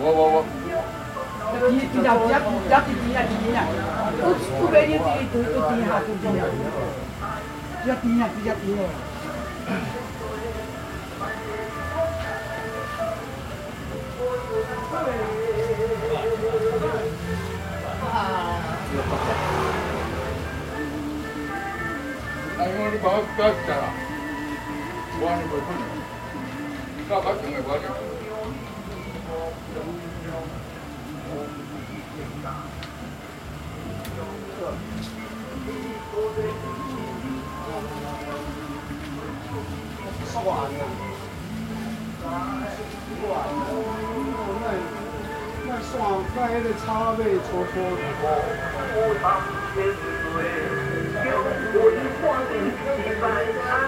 我我我。几几条几几几钱啊？几钱啊？我我买你一对一对下对对啊，一对啊，一对啊。あ、今のバッグあったら。뭐 하는 거야? 그니까 말 정말 뭐 하는 거야? 서버 아니야. 이거 아니야. 那爽快的茶杯搓搓的。我当天是醉，有我一晃眼就白。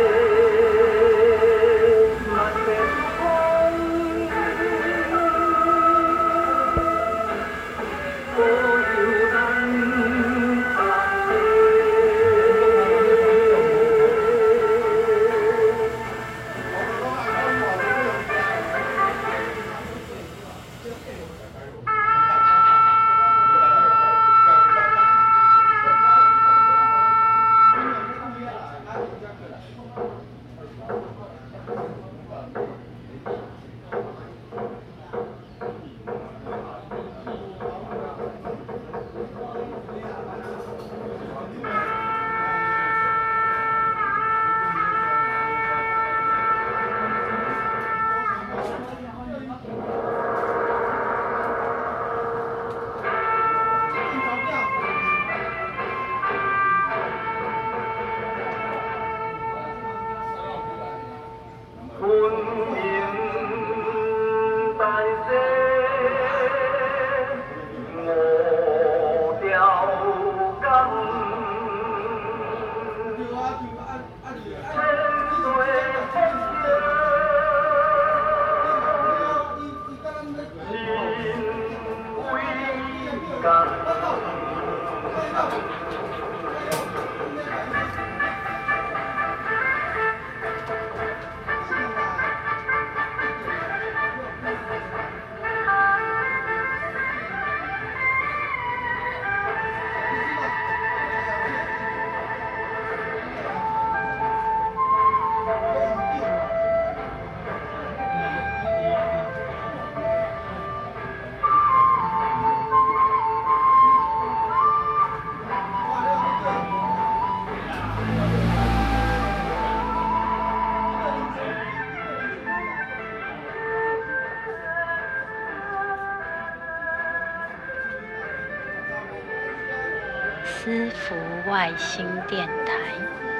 God. 私服外星电台。